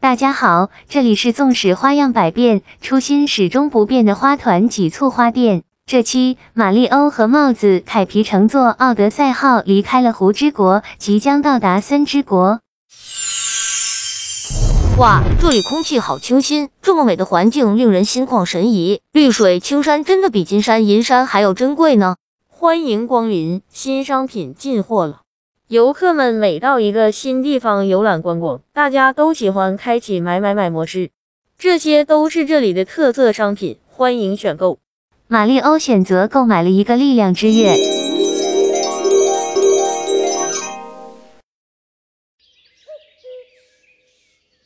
大家好，这里是纵使花样百变，初心始终不变的花团几簇花店。这期，马里欧和帽子凯皮乘坐奥德赛号离开了湖之国，即将到达森之国。哇，这里空气好清新，这么美的环境令人心旷神怡。绿水青山真的比金山银山还要珍贵呢。欢迎光临，新商品进货了。游客们每到一个新地方游览观光，大家都喜欢开启买买买模式，这些都是这里的特色商品，欢迎选购。马里欧选择购买了一个力量之月，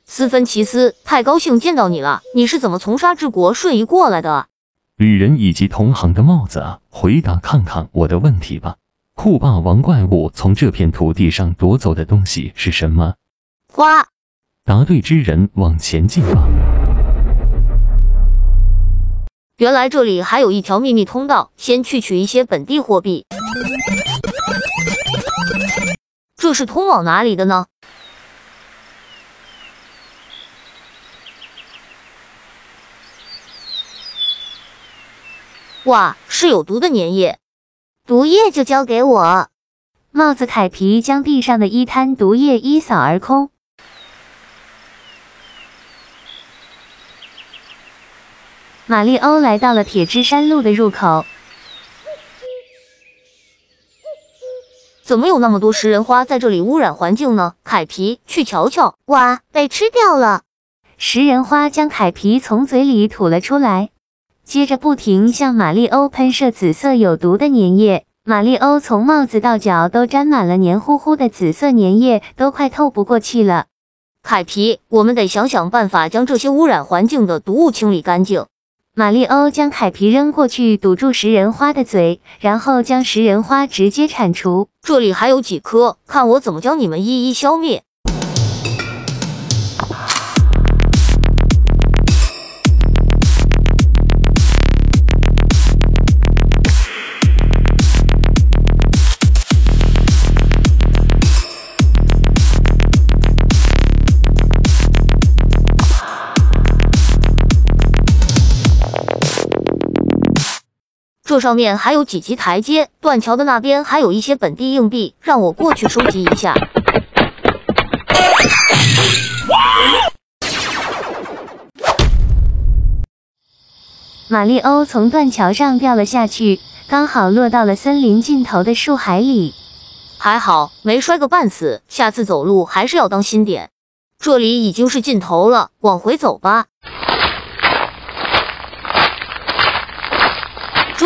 斯芬奇斯，太高兴见到你了！你是怎么从沙之国瞬移过来的？旅人以及同行的帽子，回答看看我的问题吧。酷霸王怪物从这片土地上夺走的东西是什么？花。答对之人往前进吧。原来这里还有一条秘密通道，先去取一些本地货币。这是通往哪里的呢？哇，是有毒的粘液。毒液就交给我。帽子凯皮将地上的一滩毒液一扫而空。马里欧来到了铁之山路的入口。怎么有那么多食人花在这里污染环境呢？凯皮，去瞧瞧。哇，被吃掉了！食人花将凯皮从嘴里吐了出来。接着不停向马里欧喷射紫色有毒的粘液，马里欧从帽子到脚都沾满了黏糊糊的紫色粘液，都快透不过气了。凯皮，我们得想想办法将这些污染环境的毒物清理干净。马里欧将凯皮扔过去，堵住食人花的嘴，然后将食人花直接铲除。这里还有几颗，看我怎么将你们一一消灭。这上面还有几级台阶，断桥的那边还有一些本地硬币，让我过去收集一下。马里欧从断桥上掉了下去，刚好落到了森林尽头的树海里，还好没摔个半死。下次走路还是要当心点。这里已经是尽头了，往回走吧。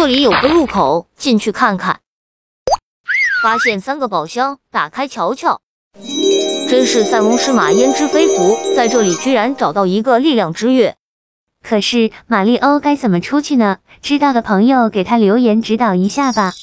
这里有个入口，进去看看。发现三个宝箱，打开瞧瞧。真是塞翁失马焉知非福，在这里居然找到一个力量之月。可是马里欧该怎么出去呢？知道的朋友给他留言指导一下吧。